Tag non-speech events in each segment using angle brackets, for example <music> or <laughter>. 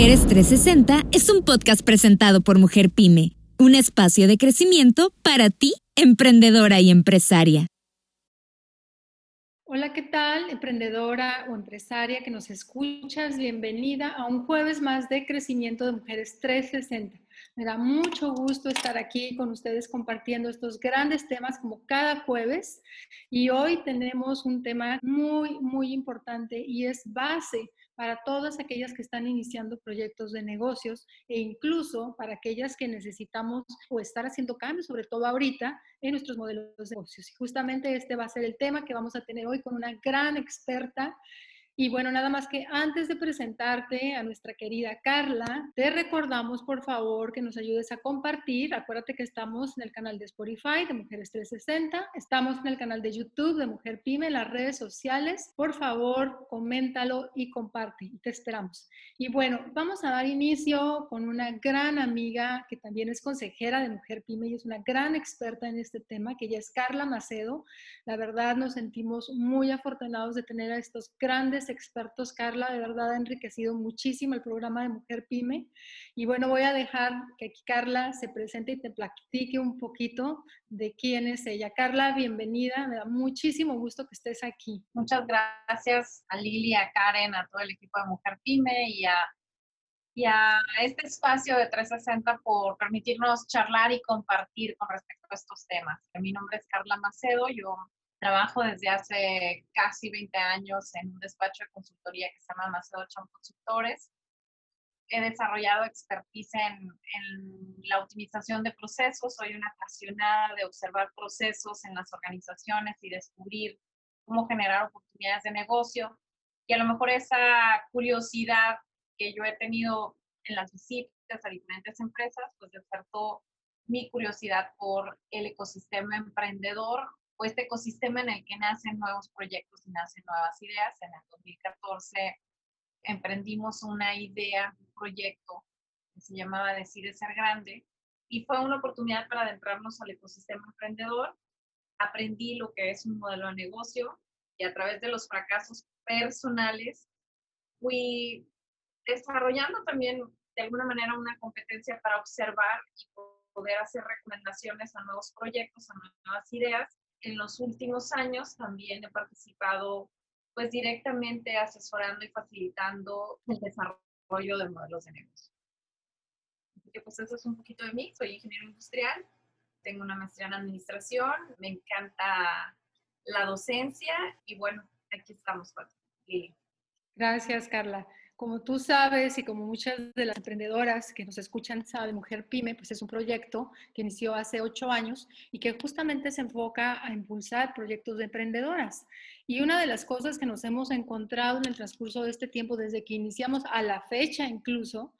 Mujeres 360 es un podcast presentado por Mujer Pyme, un espacio de crecimiento para ti, emprendedora y empresaria. Hola, ¿qué tal, emprendedora o empresaria que nos escuchas? Bienvenida a un jueves más de crecimiento de Mujeres 360. Me da mucho gusto estar aquí con ustedes compartiendo estos grandes temas como cada jueves. Y hoy tenemos un tema muy, muy importante y es base para todas aquellas que están iniciando proyectos de negocios e incluso para aquellas que necesitamos o estar haciendo cambios, sobre todo ahorita, en nuestros modelos de negocios. Y justamente este va a ser el tema que vamos a tener hoy con una gran experta y bueno, nada más que antes de presentarte a nuestra querida Carla, te recordamos por favor que nos ayudes a compartir. Acuérdate que estamos en el canal de Spotify de Mujeres 360, estamos en el canal de YouTube de Mujer Pyme, en las redes sociales. Por favor, coméntalo y comparte. Te esperamos. Y bueno, vamos a dar inicio con una gran amiga que también es consejera de Mujer Pyme y es una gran experta en este tema, que ella es Carla Macedo. La verdad nos sentimos muy afortunados de tener a estos grandes expertos. Carla, de verdad ha enriquecido muchísimo el programa de Mujer Pyme. Y bueno, voy a dejar que aquí Carla se presente y te platique un poquito de quién es ella. Carla, bienvenida. Me da muchísimo gusto que estés aquí. Muchas gracias a Lili, a Karen, a todo el equipo de Mujer Pyme y a y a este espacio de 360 por permitirnos charlar y compartir con respecto a estos temas. Mi nombre es Carla Macedo, yo Trabajo desde hace casi 20 años en un despacho de consultoría que se llama Macedo Cham Consultores. He desarrollado expertise en, en, la optimización de procesos. Soy una apasionada de observar procesos en las organizaciones y descubrir cómo generar oportunidades de negocio. Y a lo mejor esa curiosidad que yo he tenido en las visitas a diferentes empresas, pues despertó mi curiosidad por el ecosistema emprendedor o este ecosistema en el que nacen nuevos proyectos y nacen nuevas ideas. En el 2014 emprendimos una idea, un proyecto que se llamaba Decide Ser Grande y fue una oportunidad para adentrarnos al ecosistema emprendedor. Aprendí lo que es un modelo de negocio y a través de los fracasos personales fui desarrollando también de alguna manera una competencia para observar y poder hacer recomendaciones a nuevos proyectos, a nuevas ideas en los últimos años también he participado pues directamente asesorando y facilitando el desarrollo de modelos de negocio. Así que pues eso es un poquito de mí, soy ingeniero industrial, tengo una maestría en administración, me encanta la docencia y bueno, aquí estamos. Gracias, Carla. Como tú sabes y como muchas de las emprendedoras que nos escuchan saben, Mujer Pyme, pues es un proyecto que inició hace ocho años y que justamente se enfoca a impulsar proyectos de emprendedoras. Y una de las cosas que nos hemos encontrado en el transcurso de este tiempo, desde que iniciamos a la fecha incluso,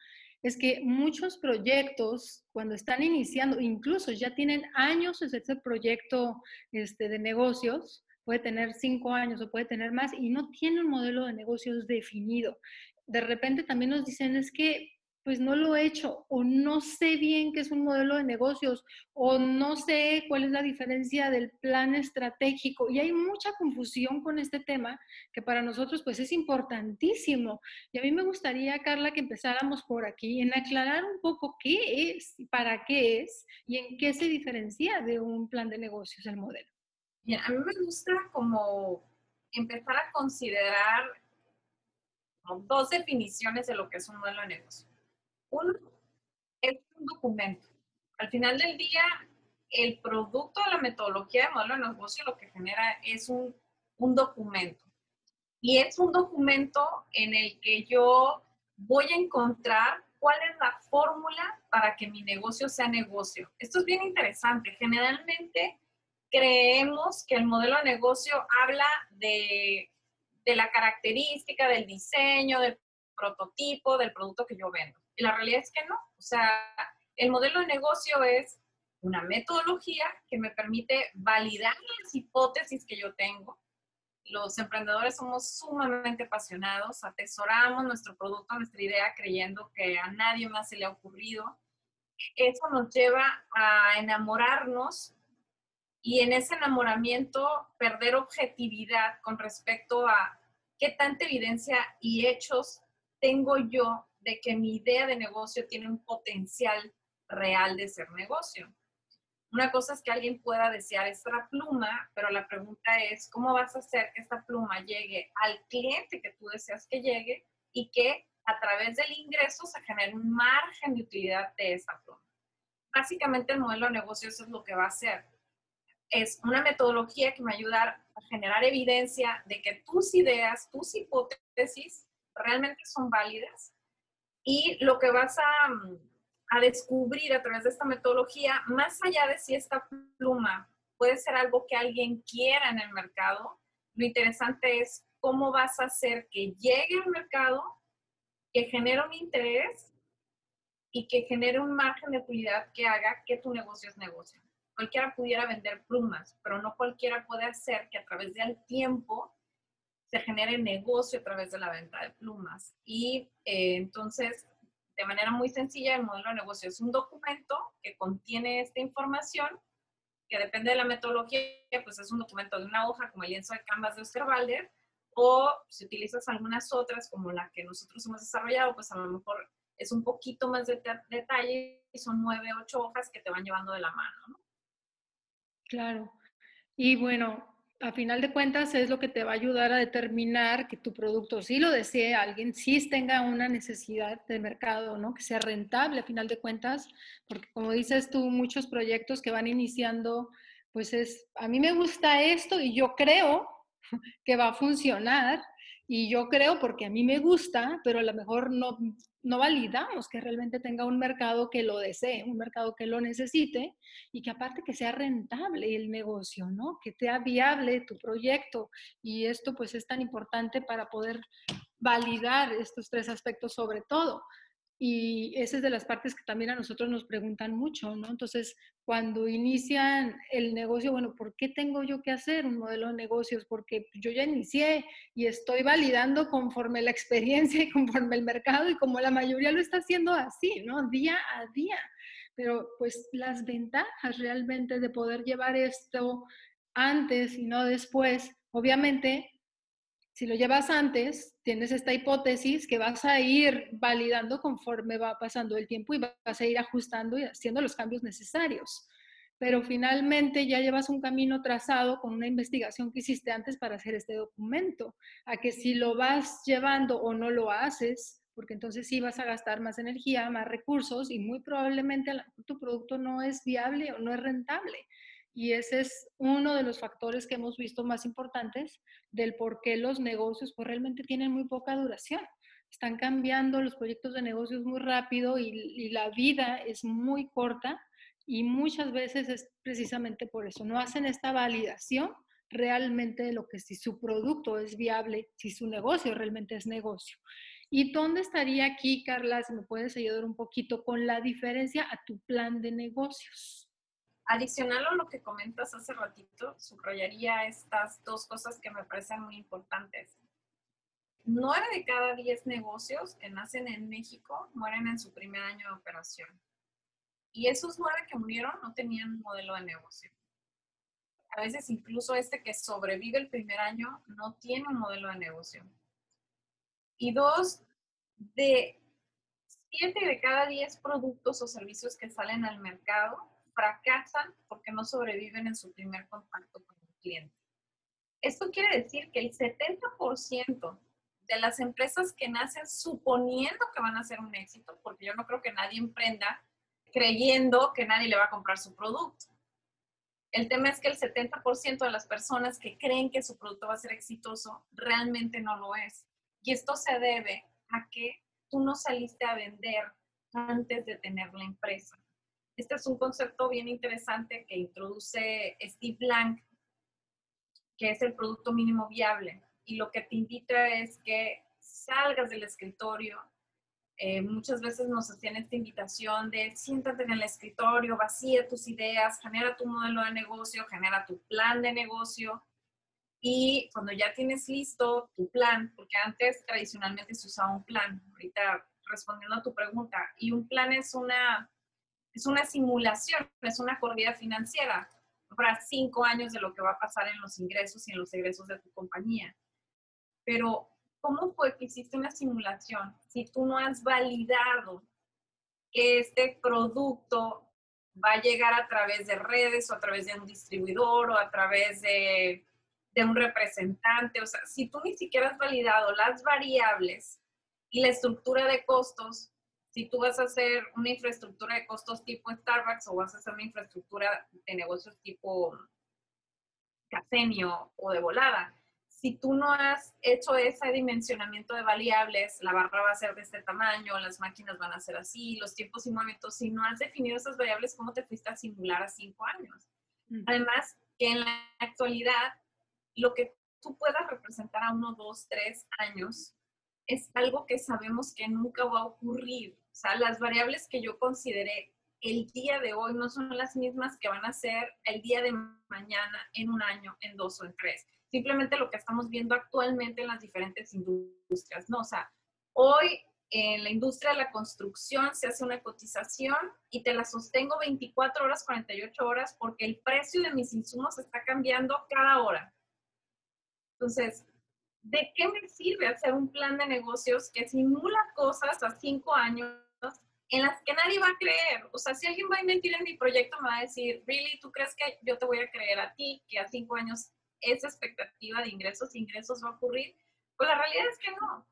es que muchos proyectos, cuando están iniciando, incluso ya tienen años ese proyecto este, de negocios, puede tener cinco años o puede tener más y no tiene un modelo de negocios definido de repente también nos dicen es que pues no lo he hecho o no sé bien qué es un modelo de negocios o no sé cuál es la diferencia del plan estratégico y hay mucha confusión con este tema que para nosotros pues es importantísimo. Y a mí me gustaría, Carla, que empezáramos por aquí en aclarar un poco qué es, para qué es y en qué se diferencia de un plan de negocios el modelo. Bien, a mí me gusta como empezar a considerar dos definiciones de lo que es un modelo de negocio. Uno es un documento. Al final del día, el producto de la metodología de modelo de negocio lo que genera es un, un documento. Y es un documento en el que yo voy a encontrar cuál es la fórmula para que mi negocio sea negocio. Esto es bien interesante. Generalmente creemos que el modelo de negocio habla de de la característica, del diseño, del prototipo, del producto que yo vendo. Y la realidad es que no. O sea, el modelo de negocio es una metodología que me permite validar las hipótesis que yo tengo. Los emprendedores somos sumamente apasionados, atesoramos nuestro producto, nuestra idea, creyendo que a nadie más se le ha ocurrido. Eso nos lleva a enamorarnos y en ese enamoramiento perder objetividad con respecto a qué tanta evidencia y hechos tengo yo de que mi idea de negocio tiene un potencial real de ser negocio. Una cosa es que alguien pueda desear esta pluma, pero la pregunta es, ¿cómo vas a hacer que esta pluma llegue al cliente que tú deseas que llegue y que a través del ingreso se genere un margen de utilidad de esa pluma? Básicamente el modelo de negocio eso es lo que va a hacer. Es una metodología que me va a ayudar a generar evidencia de que tus ideas, tus hipótesis realmente son válidas y lo que vas a, a descubrir a través de esta metodología, más allá de si esta pluma puede ser algo que alguien quiera en el mercado, lo interesante es cómo vas a hacer que llegue al mercado, que genere un interés y que genere un margen de utilidad que haga que tu negocio es negocio. Cualquiera pudiera vender plumas, pero no cualquiera puede hacer que a través del tiempo se genere negocio a través de la venta de plumas. Y eh, entonces, de manera muy sencilla, el modelo de negocio es un documento que contiene esta información, que depende de la metodología, pues es un documento de una hoja como el lienzo de Canvas de Oscar Balder, o si utilizas algunas otras como la que nosotros hemos desarrollado, pues a lo mejor es un poquito más de detalle y son nueve, ocho hojas que te van llevando de la mano. ¿no? Claro. Y bueno, a final de cuentas es lo que te va a ayudar a determinar que tu producto sí lo desee alguien, sí tenga una necesidad de mercado, ¿no? Que sea rentable a final de cuentas, porque como dices tú, muchos proyectos que van iniciando, pues es, a mí me gusta esto y yo creo <laughs> que va a funcionar y yo creo porque a mí me gusta, pero a lo mejor no, no validamos que realmente tenga un mercado que lo desee, un mercado que lo necesite y que aparte que sea rentable el negocio, ¿no? Que sea viable tu proyecto. Y esto pues es tan importante para poder validar estos tres aspectos sobre todo. Y esa es de las partes que también a nosotros nos preguntan mucho, ¿no? Entonces, cuando inician el negocio, bueno, ¿por qué tengo yo que hacer un modelo de negocios? Porque yo ya inicié y estoy validando conforme la experiencia y conforme el mercado y como la mayoría lo está haciendo así, ¿no? Día a día. Pero pues las ventajas realmente de poder llevar esto antes y no después, obviamente si lo llevas antes, tienes esta hipótesis que vas a ir validando conforme va pasando el tiempo y vas a ir ajustando y haciendo los cambios necesarios. Pero finalmente ya llevas un camino trazado con una investigación que hiciste antes para hacer este documento. A que si lo vas llevando o no lo haces, porque entonces sí vas a gastar más energía, más recursos y muy probablemente tu producto no es viable o no es rentable. Y ese es uno de los factores que hemos visto más importantes del por qué los negocios pues, realmente tienen muy poca duración. Están cambiando los proyectos de negocios muy rápido y, y la vida es muy corta y muchas veces es precisamente por eso. No hacen esta validación realmente de lo que si su producto es viable, si su negocio realmente es negocio. ¿Y dónde estaría aquí, Carla, si me puedes ayudar un poquito con la diferencia a tu plan de negocios? Adicional a lo que comentas hace ratito, subrayaría estas dos cosas que me parecen muy importantes. Nueve de cada diez negocios que nacen en México mueren en su primer año de operación. Y esos nueve que murieron no tenían modelo de negocio. A veces incluso este que sobrevive el primer año no tiene un modelo de negocio. Y dos, de siete de cada diez productos o servicios que salen al mercado, fracasan porque no sobreviven en su primer contacto con el cliente. Esto quiere decir que el 70% de las empresas que nacen suponiendo que van a ser un éxito, porque yo no creo que nadie emprenda creyendo que nadie le va a comprar su producto. El tema es que el 70% de las personas que creen que su producto va a ser exitoso realmente no lo es. Y esto se debe a que tú no saliste a vender antes de tener la empresa. Este es un concepto bien interesante que introduce Steve Blank, que es el producto mínimo viable. Y lo que te invita es que salgas del escritorio. Eh, muchas veces nos hacían esta invitación de siéntate en el escritorio, vacía tus ideas, genera tu modelo de negocio, genera tu plan de negocio. Y cuando ya tienes listo tu plan, porque antes tradicionalmente se usaba un plan, ahorita respondiendo a tu pregunta, y un plan es una es una simulación, es una corrida financiera para cinco años de lo que va a pasar en los ingresos y en los egresos de tu compañía. Pero ¿cómo fue que hiciste una simulación si tú no has validado que este producto va a llegar a través de redes o a través de un distribuidor o a través de, de un representante? O sea, si tú ni siquiera has validado las variables y la estructura de costos, si tú vas a hacer una infraestructura de costos tipo Starbucks o vas a hacer una infraestructura de negocios tipo Casenio o de volada, si tú no has hecho ese dimensionamiento de variables, la barra va a ser de este tamaño, las máquinas van a ser así, los tiempos y momentos, si no has definido esas variables, ¿cómo te fuiste a simular a cinco años? Además, que en la actualidad, lo que tú puedas representar a uno, dos, tres años es algo que sabemos que nunca va a ocurrir. O sea, las variables que yo consideré el día de hoy no son las mismas que van a ser el día de mañana, en un año, en dos o en tres simplemente lo que estamos viendo actualmente en las diferentes industrias, ¿no? O sea, hoy en la industria de la construcción se hace una cotización y te la sostengo 24 horas, 48 horas porque el precio de mis insumos está cambiando cada hora. Entonces, ¿de qué me sirve hacer un plan de negocios que simula cosas a cinco años en las que nadie va a creer? O sea, si alguien va a invertir en mi proyecto, me va a decir, ¿really? ¿Tú crees que yo te voy a creer a ti que a cinco años esa expectativa de ingresos, ingresos va a ocurrir. Pues la realidad es que no.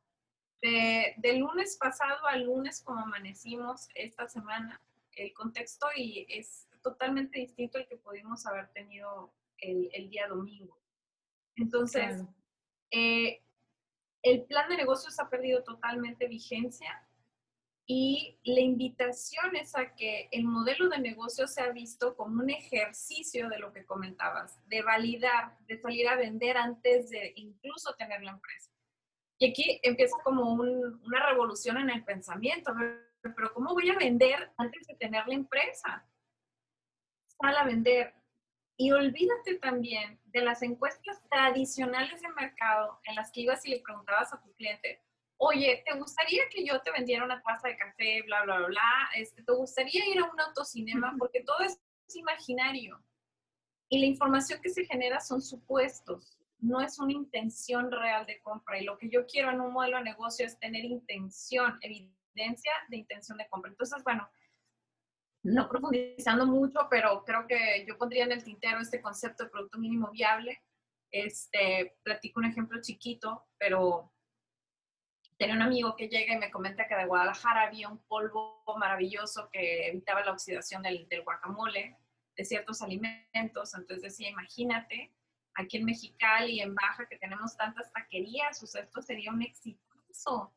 De, lunes pasado al lunes, como amanecimos esta semana, el contexto y es totalmente distinto al que pudimos haber tenido el, día domingo. Entonces, eh, el plan de negocios ha perdido totalmente vigencia y la invitación es a que el modelo de negocio sea visto como un ejercicio de lo que comentabas, de validar, de salir a vender antes de incluso tener la empresa. Y aquí empieza como una revolución en el pensamiento, pero ¿cómo voy a vender antes de tener la empresa? Sal a vender. Y olvídate también de las encuestas tradicionales de mercado en las que ibas y le preguntabas a tu cliente, oye, ¿te gustaría que yo te vendiera una taza de café, bla, bla, bla, bla? Este, ¿Te gustaría ir a un autocinema? Porque todo es imaginario. Y la información que se genera son supuestos, no es una intención real de compra. Y lo que yo quiero en un modelo de negocio es tener intención, evidencia de intención de compra. Entonces, bueno, no profundizando mucho, pero creo que yo pondría en el tintero este concepto de producto mínimo viable. Este, platico un ejemplo chiquito, pero tenía un amigo que llega y me comenta que de Guadalajara había un polvo maravilloso que evitaba la oxidación del, guacamole, de ciertos alimentos. Entonces decía, imagínate, aquí en Mexicali y en Baja que tenemos tantas taquerías, o sea, esto sería un exitoso.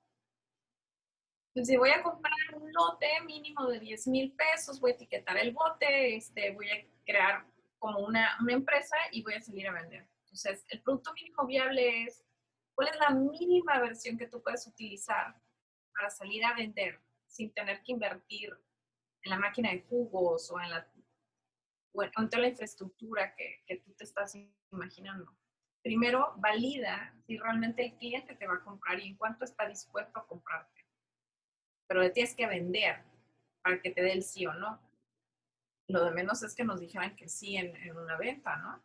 Entonces, si voy a comprar un lote mínimo de 10 mil pesos, voy a etiquetar el bote, este, voy a crear como una, empresa y voy a salir a vender. Entonces, el producto mínimo viable es ¿Cuál es la mínima versión que tú puedes utilizar para salir a vender sin tener que invertir en la máquina de jugos o en la, en toda la infraestructura que, que tú te estás imaginando? Primero, valida si realmente el cliente te va a comprar y en cuánto está dispuesto a comprarte. Pero le tienes que vender para que te dé el sí o no. Lo de menos es que nos dijeran que sí en, en una venta, ¿no?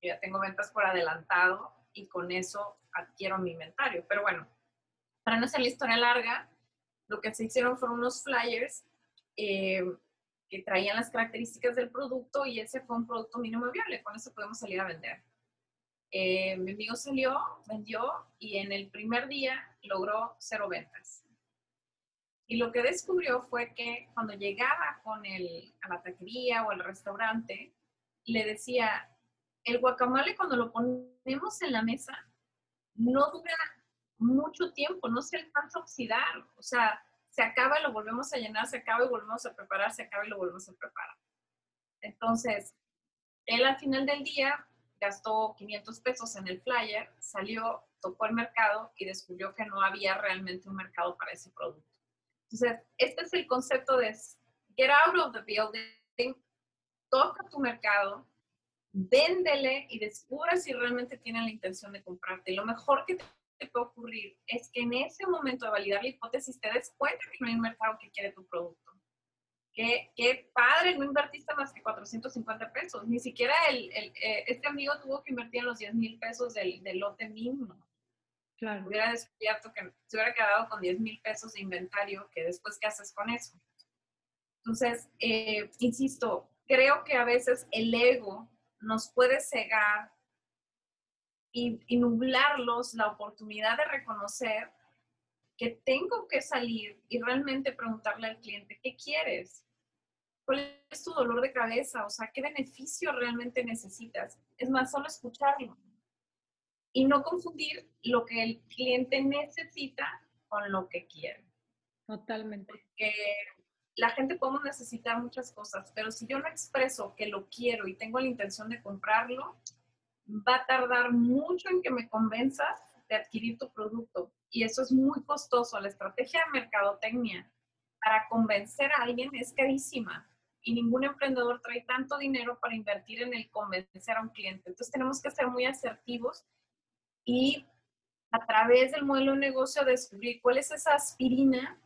Yo ya tengo ventas por adelantado y con eso adquiero mi inventario. Pero bueno, para no hacer la historia larga, lo que se hicieron fueron unos flyers eh, que traían las características del producto y ese fue un producto mínimo viable, con eso podemos salir a vender. Eh, mi amigo salió, vendió y en el primer día logró cero ventas. Y lo que descubrió fue que cuando llegaba con el, a la taquería o al restaurante, le decía, el guacamole cuando lo ponemos en la mesa no dura mucho tiempo, no se alcanza a oxidar, o sea, se acaba y lo volvemos a llenar, se acaba y volvemos a preparar, se acaba y lo volvemos a preparar. Entonces, él al final del día gastó 500 pesos en el flyer, salió, tocó el mercado y descubrió que no había realmente un mercado para ese producto. Entonces, este es el concepto de get out of the building, toca tu mercado, véndele y descubra si realmente tienen la intención de comprarte. Lo mejor que te puede ocurrir es que en ese momento de validar la hipótesis te des cuenta que no hay un mercado que quiere tu producto. Qué, qué padre, no invertiste más que 450 pesos. Ni siquiera el, el, eh, este amigo tuvo que invertir en los 10 mil pesos del, del, lote mínimo. Claro. Hubiera descubierto que se hubiera quedado con 10 mil pesos de inventario, que después, ¿qué haces con eso? Entonces, eh, insisto, creo que a veces el ego nos puede cegar y, y nublarlos la oportunidad de reconocer que tengo que salir y realmente preguntarle al cliente, ¿qué quieres? ¿Cuál es tu dolor de cabeza? O sea, ¿qué beneficio realmente necesitas? Es más, solo escucharlo. Y no confundir lo que el cliente necesita con lo que quiere. Totalmente. Porque la gente podemos necesitar muchas cosas, pero si yo no expreso que lo quiero y tengo la intención de comprarlo, va a tardar mucho en que me convenza de adquirir tu producto. Y eso es muy costoso. La estrategia de mercadotecnia para convencer a alguien es carísima y ningún emprendedor trae tanto dinero para invertir en el convencer a un cliente. Entonces tenemos que ser muy asertivos y a través del modelo de negocio descubrir cuál es esa aspirina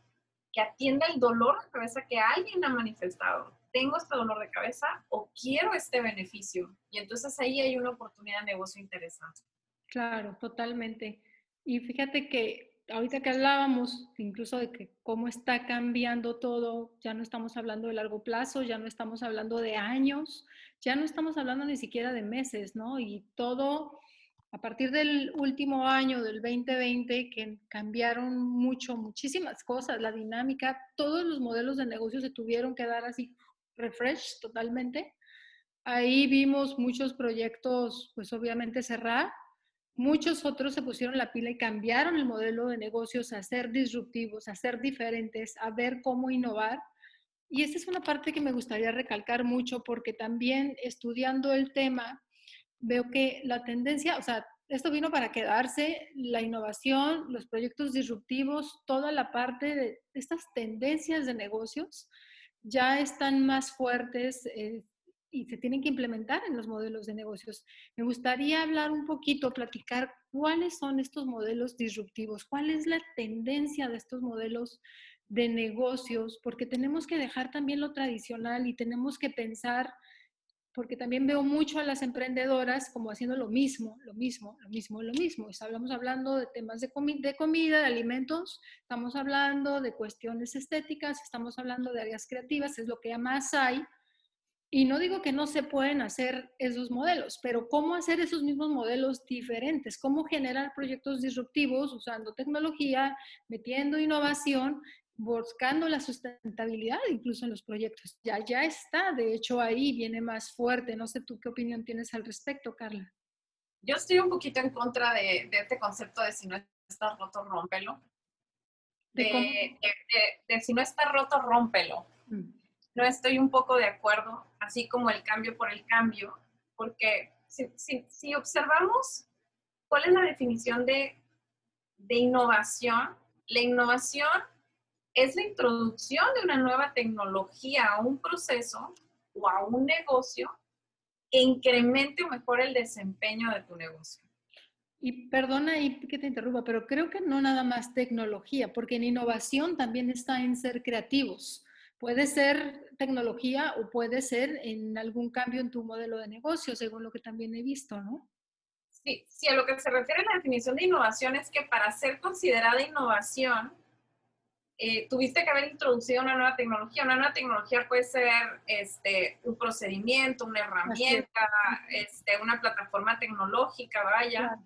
que atienda el dolor de cabeza que alguien ha manifestado. Tengo este dolor de cabeza o quiero este beneficio. Y entonces ahí hay una oportunidad de negocio interesante. Claro, totalmente. Y fíjate que ahorita que hablábamos incluso de que cómo está cambiando todo, ya no estamos hablando de largo plazo, ya no estamos hablando de años, ya no estamos hablando ni siquiera de meses, ¿no? Y todo a partir del último año, del 2020, que cambiaron mucho, muchísimas cosas, la dinámica, todos los modelos de negocio se tuvieron que dar así refresh totalmente. Ahí vimos muchos proyectos, pues obviamente cerrar. Muchos otros se pusieron la pila y cambiaron el modelo de negocios a ser disruptivos, a ser diferentes, a ver cómo innovar. Y esta es una parte que me gustaría recalcar mucho porque también estudiando el tema, veo que la tendencia, o sea, esto vino para quedarse, la innovación, los proyectos disruptivos, toda la parte de estas tendencias de negocios ya están más fuertes eh, y se tienen que implementar en los modelos de negocios. Me gustaría hablar un poquito, platicar cuáles son estos modelos disruptivos, cuál es la tendencia de estos modelos de negocios, porque tenemos que dejar también lo tradicional y tenemos que pensar porque también veo mucho a las emprendedoras como haciendo lo mismo, lo mismo, lo mismo, lo mismo. Estamos hablando de temas de, de comida, de alimentos, estamos hablando de cuestiones estéticas, estamos hablando de áreas creativas, es lo que más hay. Y no digo que no se pueden hacer esos modelos, pero cómo hacer esos mismos modelos diferentes, cómo generar proyectos disruptivos usando tecnología, metiendo innovación buscando la sustentabilidad incluso en los proyectos. Ya, ya está, de hecho ahí viene más fuerte. No sé tú qué opinión tienes al respecto, Carla. Yo estoy un poquito en contra de, este concepto de si no está roto, rómpelo. De, de, si no está roto, rómpelo. Mm. No estoy un poco de acuerdo, así como el cambio por el cambio, porque si, si, si observamos cuál es la definición de, de innovación, la innovación es la introducción de una nueva tecnología a un proceso o a un negocio que incremente o mejore el desempeño de tu negocio. Y perdona ahí que te interrumpa, pero creo que no nada más tecnología, porque en innovación también está en ser creativos. Puede ser tecnología o puede ser en algún cambio en tu modelo de negocio, según lo que también he visto, ¿no? Sí, sí, a lo que se refiere a la definición de innovación es que para ser considerada innovación, eh, tuviste que haber introducido una nueva tecnología. Una nueva tecnología puede ser este, un procedimiento, una herramienta, este, una plataforma tecnológica, vaya.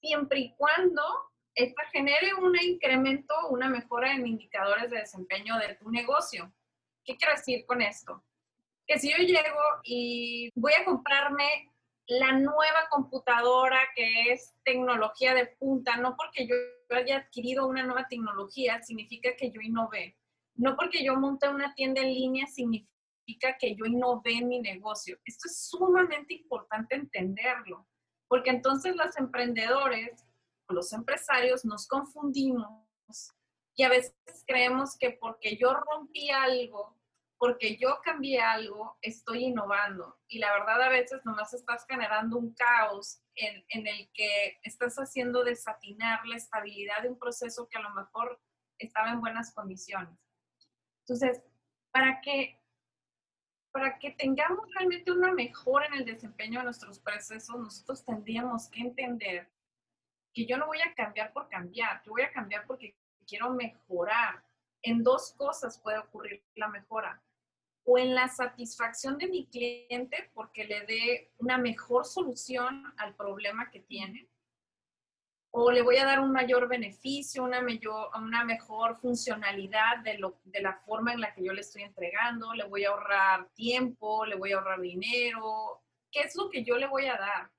Siempre y cuando esta genere un incremento, una mejora en indicadores de desempeño de tu negocio. ¿Qué quiero decir con esto? Que si yo llego y voy a comprarme la nueva computadora que es tecnología de punta, no porque yo haya adquirido una nueva tecnología significa que yo innové. No porque yo monte una tienda en línea significa que yo innové mi negocio. Esto es sumamente importante entenderlo, porque entonces los emprendedores los empresarios nos confundimos y a veces creemos que porque yo rompí algo porque yo cambié algo, estoy innovando. Y la verdad a veces nomás estás generando un caos en, en, el que estás haciendo desatinar la estabilidad de un proceso que a lo mejor estaba en buenas condiciones. Entonces, para que, para que tengamos realmente una mejora en el desempeño de nuestros procesos, nosotros tendríamos que entender que yo no voy a cambiar por cambiar, yo voy a cambiar porque quiero mejorar. En dos cosas puede ocurrir la mejora. O en la satisfacción de mi cliente porque le dé una mejor solución al problema que tiene. O le voy a dar un mayor beneficio, una, mayor, una mejor funcionalidad de, lo, de la forma en la que yo le estoy entregando. Le voy a ahorrar tiempo, le voy a ahorrar dinero. ¿Qué es lo que yo le voy a dar?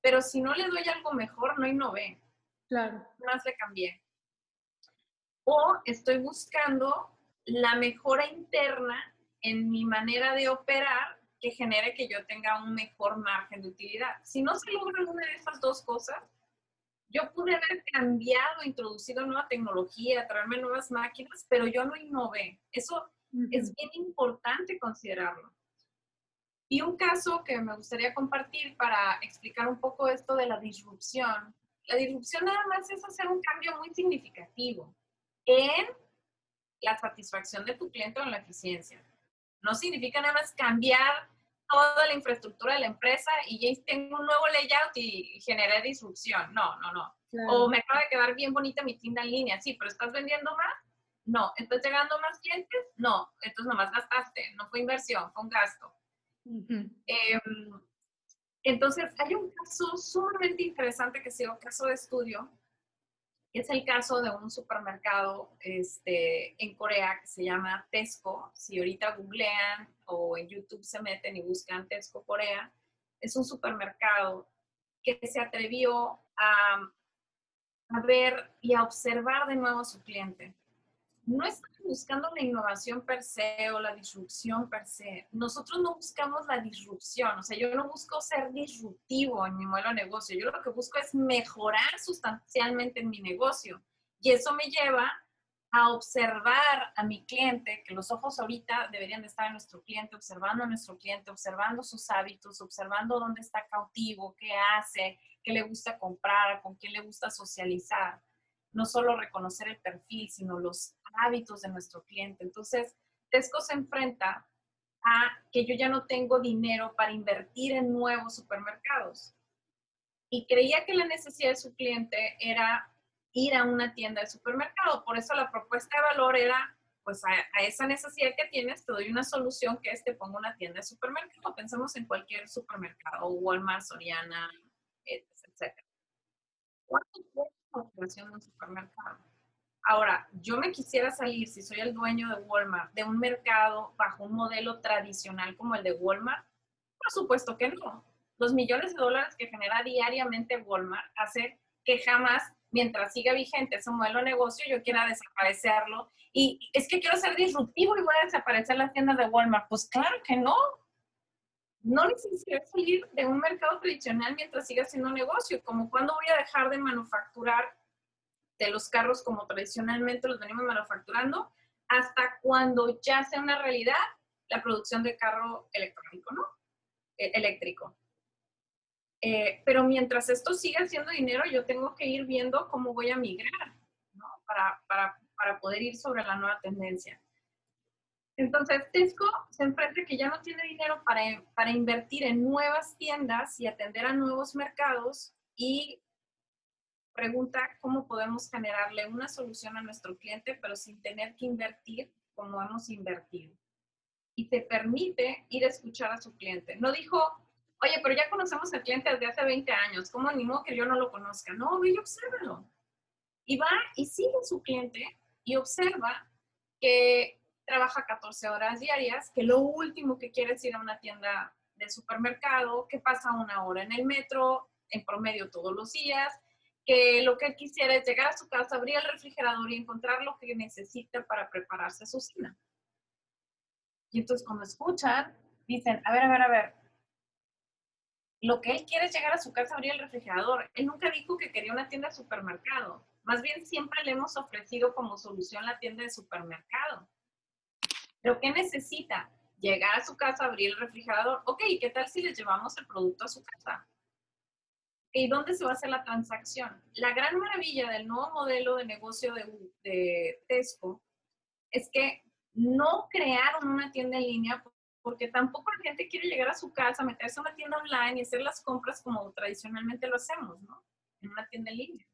Pero si no le doy algo mejor, no innové. Claro. Más le cambié o estoy buscando la mejora interna en mi manera de operar que genere que yo tenga un mejor margen de utilidad. Si no se logra alguna de esas dos cosas, yo pude haber cambiado, introducido nueva tecnología, traerme nuevas máquinas, pero yo no innové. Eso es bien importante considerarlo. Y un caso que me gustaría compartir para explicar un poco esto de la disrupción. La disrupción nada más es hacer un cambio muy significativo en la satisfacción de tu cliente o en la eficiencia. No significa nada más cambiar toda la infraestructura de la empresa y ya tengo un nuevo layout y generé disrupción. No, no, no. O me acaba de quedar bien bonita mi tienda en línea. Sí, pero ¿estás vendiendo más? No. ¿Estás llegando más clientes? No. Entonces nomás gastaste. No fue inversión, fue un gasto. Em, entonces, hay un caso sumamente interesante que sido caso de estudio es el caso de un supermercado este, en Corea que se llama Tesco. Si ahorita googlean o en YouTube se meten y buscan Tesco Corea, es un supermercado que se atrevió a, a ver y a observar de nuevo a su cliente no estamos buscando la innovación per se o la disrupción per se. Nosotros no buscamos la disrupción, o sea, yo no busco ser disruptivo en mi modelo de negocio, yo lo que busco es mejorar sustancialmente en mi negocio. Y eso me lleva a observar a mi cliente, que los ojos ahorita deberían de estar en nuestro cliente, observando a nuestro cliente, observando sus hábitos, observando dónde está cautivo, qué hace, qué le gusta comprar, con quién le gusta socializar no solo reconocer el perfil, sino los hábitos de nuestro cliente. Entonces, Tesco se enfrenta a que yo ya no tengo dinero para invertir en nuevos supermercados. Y creía que la necesidad de su cliente era ir a una tienda de supermercado. Por eso la propuesta de valor era, pues a, esa necesidad que tienes, te doy una solución que es te pongo una tienda de supermercado. Pensemos en cualquier supermercado, Walmart, Soriana, etc. ¿Cuánto un supermercado. Ahora, yo me quisiera salir, si soy el dueño de Walmart, de un mercado bajo un modelo tradicional como el de Walmart. Por supuesto que no. Los millones de dólares que genera diariamente Walmart hace que jamás, mientras siga vigente ese modelo de negocio, yo quiera desaparecerlo. Y es que quiero ser disruptivo y voy a desaparecer las tiendas de Walmart. Pues claro que no no necesito salir de un mercado tradicional mientras siga un negocio, como cuando voy a dejar de manufacturar de los carros como tradicionalmente los venimos manufacturando, hasta cuando ya sea una realidad la producción de carro electrónico, ¿no? E-, eléctrico. Eh, pero mientras esto siga siendo dinero, yo tengo que ir viendo cómo voy a migrar, ¿no? Para poder ir sobre la nueva tendencia. Entonces, Tesco se enfrenta que ya no tiene dinero para, para invertir en nuevas tiendas y atender a nuevos mercados y pregunta cómo podemos generarle una solución a nuestro cliente, pero sin tener que invertir como hemos invertido. Y te permite ir a escuchar a su cliente. No dijo, oye, pero ya conocemos al cliente desde hace 20 años, ¿cómo animo que yo no lo conozca? No, ve y obsérvalo. Y va y sigue a su cliente y observa que trabaja 14 horas diarias, que lo último que quiere es ir a una tienda de supermercado, que pasa una hora en el metro, en promedio todos los días, que lo que quisiera es llegar a su casa, abrir el refrigerador y encontrar lo que necesita para prepararse su cena. Y entonces cuando escuchan, dicen, a ver, a ver, a ver, lo que él quiere es llegar a su casa, abrir el refrigerador. Él nunca dijo que quería una tienda de supermercado. Más bien siempre le hemos ofrecido como solución la tienda de supermercado. ¿Pero qué necesita? Llegar a su casa, abrir el refrigerador. Ok, ¿qué tal si le llevamos el producto a su casa? ¿Y dónde se va a hacer la transacción? La gran maravilla del nuevo modelo de negocio de, Tesco es que no crearon una tienda en línea porque tampoco la gente quiere llegar a su casa, meterse a una tienda online y hacer las compras como tradicionalmente lo hacemos, ¿no? En una tienda en línea.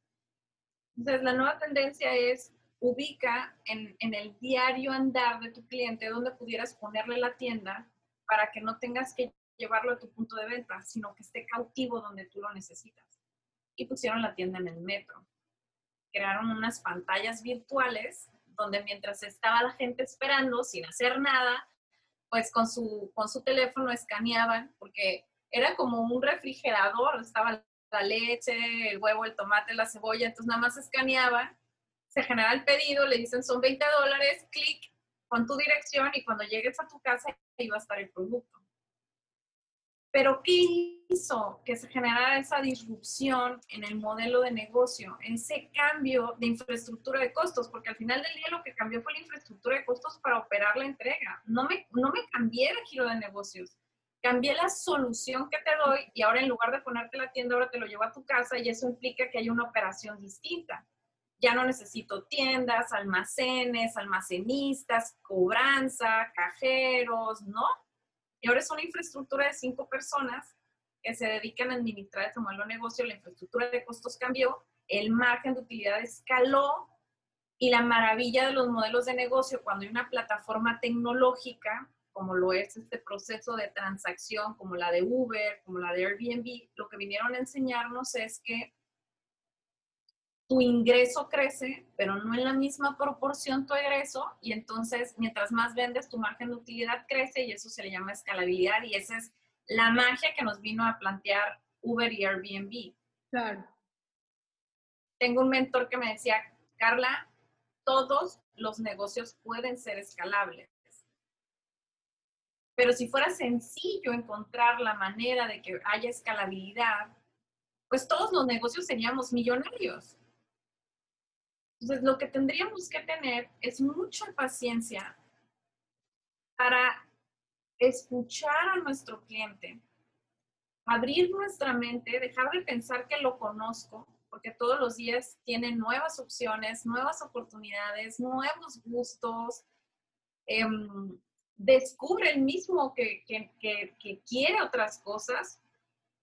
Entonces, la nueva tendencia es ubica en, en, el diario andar de tu cliente donde pudieras ponerle la tienda para que no tengas que llevarlo a tu punto de venta, sino que esté cautivo donde tú lo necesitas. Y pusieron la tienda en el metro. Crearon unas pantallas virtuales donde mientras estaba la gente esperando sin hacer nada, pues con su, con su teléfono escaneaban, porque era como un refrigerador, estaba la leche, el huevo, el tomate, la cebolla, entonces nada más escaneaban, se genera el pedido, le dicen son 20 dólares, clic con tu dirección y cuando llegues a tu casa ahí va a estar el producto. Pero ¿qué hizo que se generara esa disrupción en el modelo de negocio, ese cambio de infraestructura de costos? Porque al final del día lo que cambió fue la infraestructura de costos para operar la entrega. No me, no me cambié el giro de negocios, cambié la solución que te doy y ahora en lugar de ponerte la tienda, ahora te lo llevo a tu casa y eso implica que hay una operación distinta. Ya no necesito tiendas, almacenes, almacenistas, cobranza, cajeros, ¿no? Y ahora es una infraestructura de cinco personas que se dedican a administrar ese modelo de negocio, la infraestructura de costos cambió, el margen de utilidad escaló y la maravilla de los modelos de negocio cuando hay una plataforma tecnológica, como lo es este proceso de transacción, como la de Uber, como la de Airbnb, lo que vinieron a enseñarnos es que tu ingreso crece, pero no en la misma proporción tu egreso, y entonces mientras más vendes, tu margen de utilidad crece y eso se le llama escalabilidad y esa es la magia que nos vino a plantear Uber y Airbnb. Claro. Tengo un mentor que me decía, Carla, todos los negocios pueden ser escalables. Pero si fuera sencillo encontrar la manera de que haya escalabilidad, pues todos los negocios seríamos millonarios. Entonces, lo que tendríamos que tener es mucha paciencia para escuchar a nuestro cliente, abrir nuestra mente, dejar de pensar que lo conozco, porque todos los días tiene nuevas opciones, nuevas oportunidades, nuevos gustos. Em, descubre el mismo que quiere otras cosas.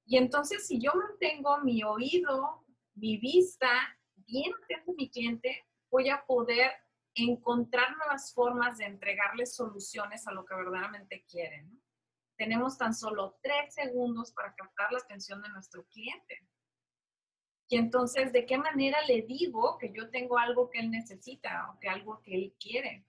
Y entonces, si yo mantengo mi oído, mi vista atento a mi cliente, voy a poder encontrar nuevas formas de entregarles soluciones a lo que verdaderamente quieren. Tenemos tan solo tres segundos para captar la atención de nuestro cliente. Y entonces, ¿de qué manera le digo que yo tengo algo que él necesita o que algo que él quiere?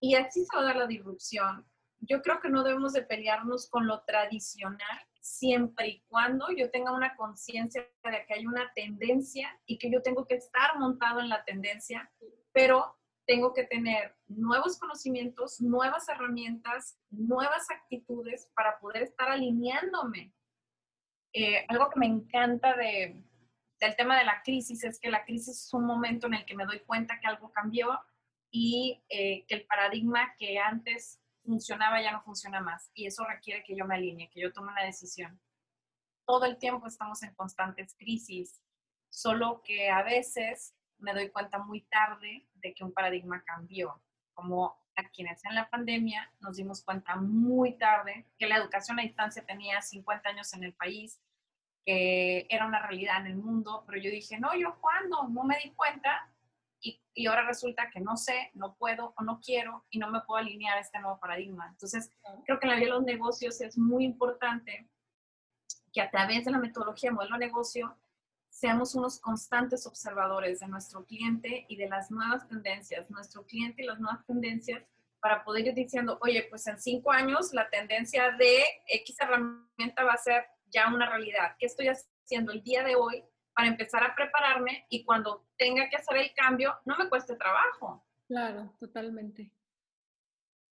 Y así se va a dar la disrupción. Yo creo que no debemos de pelearnos con lo tradicional, siempre y cuando yo tenga una conciencia de que hay una tendencia y que yo tengo que estar montado en la tendencia, pero tengo que tener nuevos conocimientos, nuevas herramientas, nuevas actitudes para poder estar alineándome. Eh, algo que me encanta de, del tema de la crisis es que la crisis es un momento en el que me doy cuenta que algo cambió y eh, que el paradigma que antes funcionaba ya no funciona más. Y eso requiere que yo me alinee, que yo tome una decisión. Todo el tiempo estamos en constantes crisis, solo que a veces me doy cuenta muy tarde de que un paradigma cambió, como a quienes en la pandemia nos dimos cuenta muy tarde que la educación a distancia tenía 50 años en el país, que era una realidad en el mundo, pero yo dije, no, yo cuándo, no me di cuenta y, ahora resulta que no sé, no puedo o no quiero y no me puedo alinear a este nuevo paradigma. Entonces, creo que en la vida de los negocios es muy importante que a través de la metodología de modelo de negocio seamos unos constantes observadores de nuestro cliente y de las nuevas tendencias, nuestro cliente y las nuevas tendencias para poder ir diciendo, oye, pues en cinco años la tendencia de X herramienta va a ser ya una realidad. ¿Qué estoy haciendo el día de hoy para empezar a prepararme y cuando tenga que hacer el cambio no me cueste trabajo. Claro, totalmente.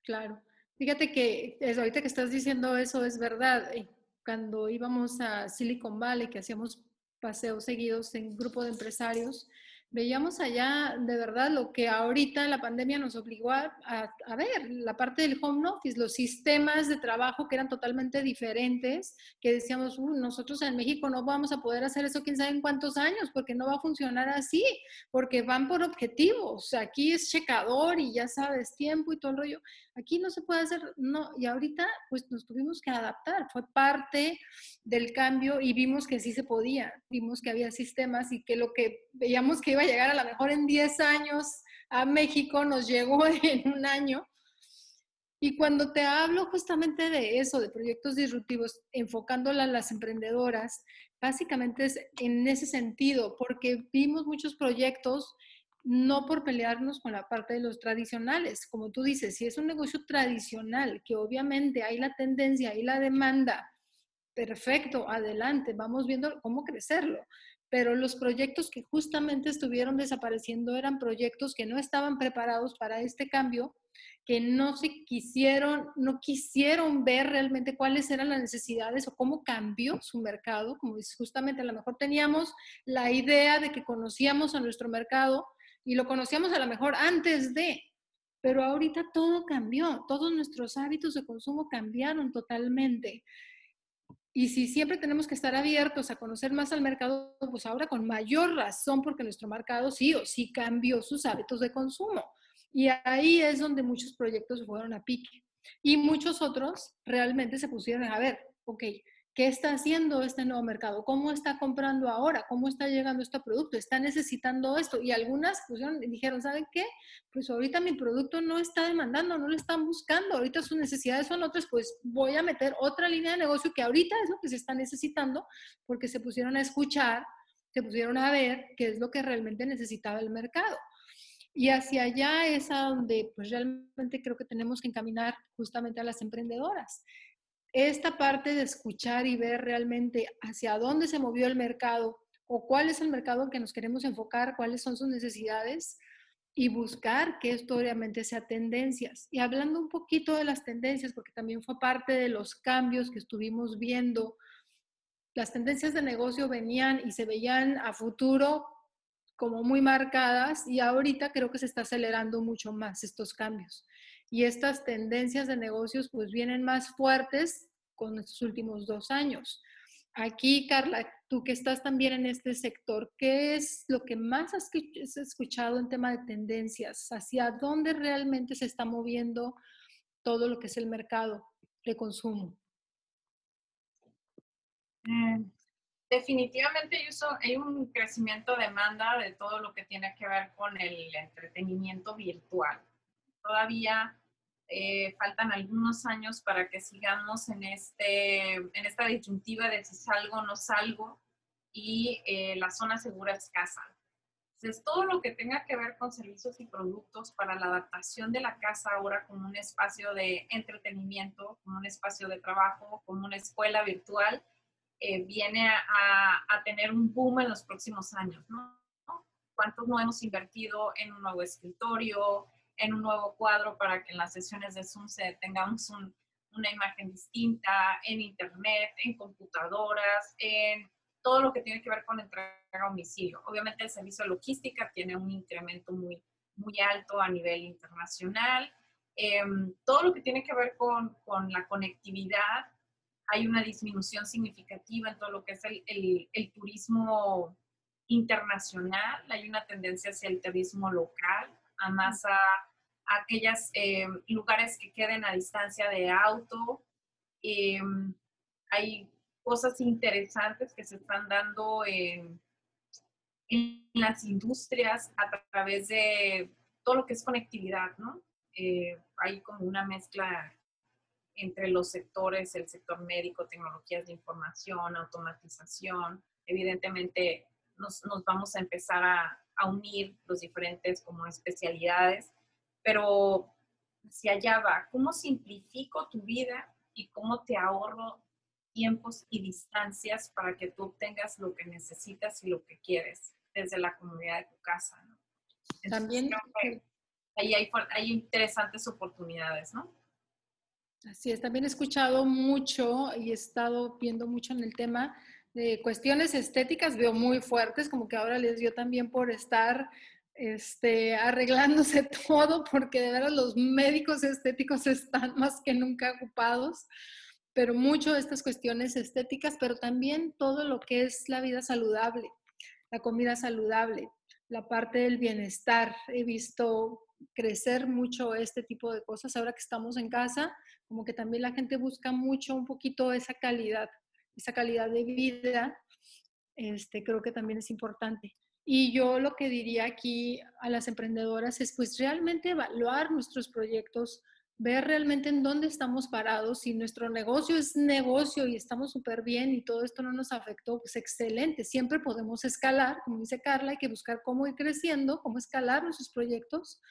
Claro. Fíjate que ahorita que estás diciendo eso es verdad. Eh, cuando íbamos a Silicon Valley, que hacíamos paseos seguidos en grupo de empresarios, veíamos allá de verdad lo que ahorita la pandemia nos obligó a, a, ver, la parte del home office, los sistemas de trabajo que eran totalmente diferentes, que decíamos, uh, nosotros en México no vamos a poder hacer eso quién sabe en cuántos años, porque no va a funcionar así, porque van por objetivos, aquí es checador y ya sabes, tiempo y todo el rollo. Aquí no se puede hacer, no, y ahorita pues nos tuvimos que adaptar, fue parte del cambio y vimos que sí se podía, vimos que había sistemas y que lo que veíamos que iba a llegar a lo mejor en 10 años a México, nos llegó <laughs> en un año. Y cuando te hablo justamente de eso, de proyectos disruptivos, enfocándola a las emprendedoras, básicamente es en ese sentido, porque vimos muchos proyectos no por pelearnos con la parte de los tradicionales. Como tú dices, si es un negocio tradicional, que obviamente hay la tendencia, hay la demanda, perfecto, adelante, vamos viendo cómo crecerlo. Pero los proyectos que justamente estuvieron desapareciendo eran proyectos que no estaban preparados para este cambio, que no se quisieron, no quisieron ver realmente cuáles eran las necesidades o cómo cambió su mercado. Como dices, justamente a lo mejor teníamos la idea de que conocíamos a nuestro mercado, y lo conocíamos a lo mejor antes de, pero ahorita todo cambió, todos nuestros hábitos de consumo cambiaron totalmente. Y si siempre tenemos que estar abiertos a conocer más al mercado, pues ahora con mayor razón, porque nuestro mercado sí o sí cambió sus hábitos de consumo. Y ahí es donde muchos proyectos fueron a pique. Y muchos otros realmente se pusieron a ver, ok, ¿Qué está haciendo este nuevo mercado? ¿Cómo está comprando ahora? ¿Cómo está llegando este producto? ¿Está necesitando esto? Y algunas pusieron, dijeron, ¿saben qué? Pues ahorita mi producto no está demandando, no lo están buscando. Ahorita sus necesidades son otras, pues voy a meter otra línea de negocio que ahorita es lo que se está necesitando porque se pusieron a escuchar, se pusieron a ver qué es lo que realmente necesitaba el mercado. Y hacia allá es a donde pues realmente creo que tenemos que encaminar justamente a las emprendedoras esta parte de escuchar y ver realmente hacia dónde se movió el mercado o cuál es el mercado que nos queremos enfocar, cuáles son sus necesidades y buscar que esto obviamente sea tendencias. Y hablando un poquito de las tendencias, porque también fue parte de los cambios que estuvimos viendo, las tendencias de negocio venían y se veían a futuro como muy marcadas y ahorita creo que se está acelerando mucho más estos cambios y estas tendencias de negocios pues vienen más fuertes con estos últimos dos años. Aquí, Carla, tú que estás también en este sector, ¿qué es lo que más has escuchado en tema de tendencias? ¿Hacia dónde realmente se está moviendo todo lo que es el mercado de consumo? Mm, definitivamente hay un crecimiento de demanda de todo lo que tiene que ver con el entretenimiento virtual. Todavía eh, faltan algunos años para que sigamos en, este, en esta disyuntiva de si salgo o no salgo y eh, la zona segura es casa. Entonces, todo lo que tenga que ver con servicios y productos para la adaptación de la casa ahora como un espacio de entretenimiento, como un espacio de trabajo, como una escuela virtual, eh, viene a, tener un boom en los próximos años, ¿no? ¿Cuántos no hemos invertido en un nuevo escritorio, en un nuevo cuadro para que en las sesiones de Zoom se tengamos una imagen distinta, en internet, en computadoras, en todo lo que tiene que ver con entrega a domicilio. Obviamente el servicio de logística tiene un incremento muy, muy alto a nivel internacional. Em, todo lo que tiene que ver con, con, la conectividad, hay una disminución significativa en todo lo que es el, el, el turismo internacional, hay una tendencia hacia el turismo local más a, aquellos eh, lugares que queden a distancia de auto. Eh, hay cosas interesantes que se están dando en, en, las industrias a través de todo lo que es conectividad, ¿no? Eh, hay como una mezcla entre los sectores, el sector médico, tecnologías de información, automatización. Evidentemente nos, nos vamos a empezar a, a unir los diferentes como especialidades, pero si allá va, ¿cómo simplifico tu vida y cómo te ahorro tiempos y distancias para que tú obtengas lo que necesitas y lo que quieres desde la comunidad de tu casa? ¿no? También ahí hay, hay interesantes oportunidades, ¿no? Así es, también he escuchado mucho y he estado viendo mucho en el tema de cuestiones estéticas veo muy fuertes, como que ahora les dio también por estar este, arreglándose <laughs> todo, porque de verdad los médicos estéticos están más que nunca ocupados, pero mucho de estas cuestiones estéticas, pero también todo lo que es la vida saludable, la comida saludable, la parte del bienestar. He visto crecer mucho este tipo de cosas ahora que estamos en casa, como que también la gente busca mucho un poquito esa calidad esa calidad de vida, este, creo que también es importante. Y yo lo que diría aquí a las emprendedoras es pues realmente evaluar nuestros proyectos, ver realmente en dónde estamos parados. Si nuestro negocio es negocio y estamos súper bien y todo esto no nos afectó, pues excelente. Siempre podemos escalar, como dice Carla, hay que buscar cómo ir creciendo, cómo escalar nuestros proyectos.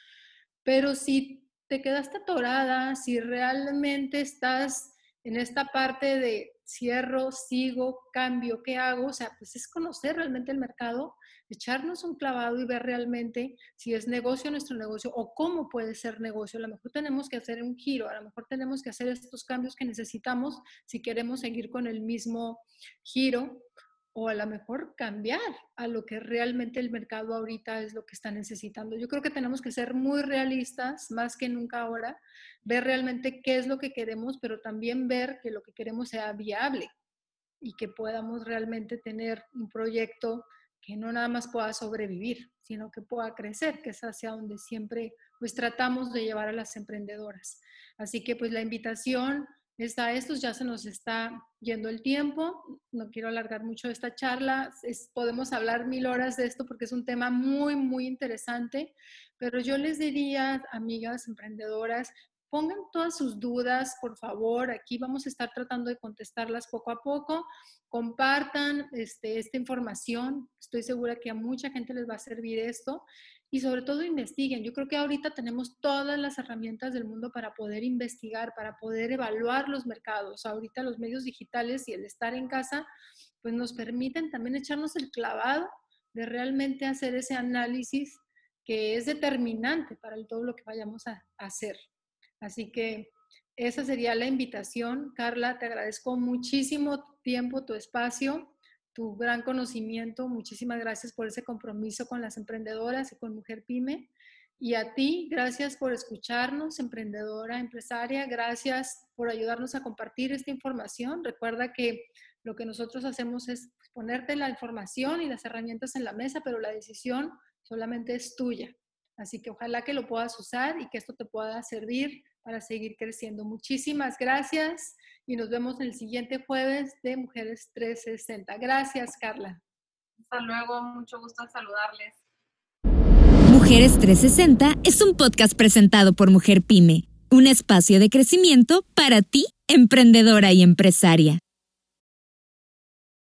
Pero si te quedaste atorada, si realmente estás en esta parte de cierro, sigo, cambio, ¿qué hago? O sea, pues es conocer realmente el mercado, echarnos un clavado y ver realmente si es negocio nuestro negocio o cómo puede ser negocio. A lo mejor tenemos que hacer un giro, a lo mejor tenemos que hacer estos cambios que necesitamos si queremos seguir con el mismo giro o a lo mejor cambiar a lo que realmente el mercado ahorita es lo que está necesitando. Yo creo que tenemos que ser muy realistas, más que nunca ahora, ver realmente qué es lo que queremos, pero también ver que lo que queremos sea viable y que podamos realmente tener un proyecto que no nada más pueda sobrevivir, sino que pueda crecer, que es hacia donde siempre pues tratamos de llevar a las emprendedoras. Así que pues la invitación está esto, ya se nos está yendo el tiempo, no quiero alargar mucho esta charla, podemos hablar mil horas de esto porque es un tema muy, muy interesante, pero yo les diría, amigas emprendedoras, pongan todas sus dudas, por favor, aquí vamos a estar tratando de contestarlas poco a poco, compartan este, esta información, estoy segura que a mucha gente les va a servir esto y sobre todo investiguen. Yo creo que ahorita tenemos todas las herramientas del mundo para poder investigar, para poder evaluar los mercados. Ahorita los medios digitales y el estar en casa, pues nos permiten también echarnos el clavado de realmente hacer ese análisis que es determinante para todo lo que vayamos a hacer. Así que esa sería la invitación. Carla, te agradezco muchísimo tu tiempo, tu espacio tu gran conocimiento. Muchísimas gracias por ese compromiso con las emprendedoras y con Mujer Pyme. Y a ti, gracias por escucharnos, emprendedora, empresaria. Gracias por ayudarnos a compartir esta información. Recuerda que lo que nosotros hacemos es ponerte la información y las herramientas en la mesa, pero la decisión solamente es tuya. Así que ojalá que lo puedas usar y que esto te pueda servir para seguir creciendo. Muchísimas gracias y nos vemos el siguiente jueves de Mujeres 360. Gracias, Carla. Hasta luego, mucho gusto en saludarles. Mujeres 360 es un podcast presentado por Mujer Pyme, un espacio de crecimiento para ti, emprendedora y empresaria.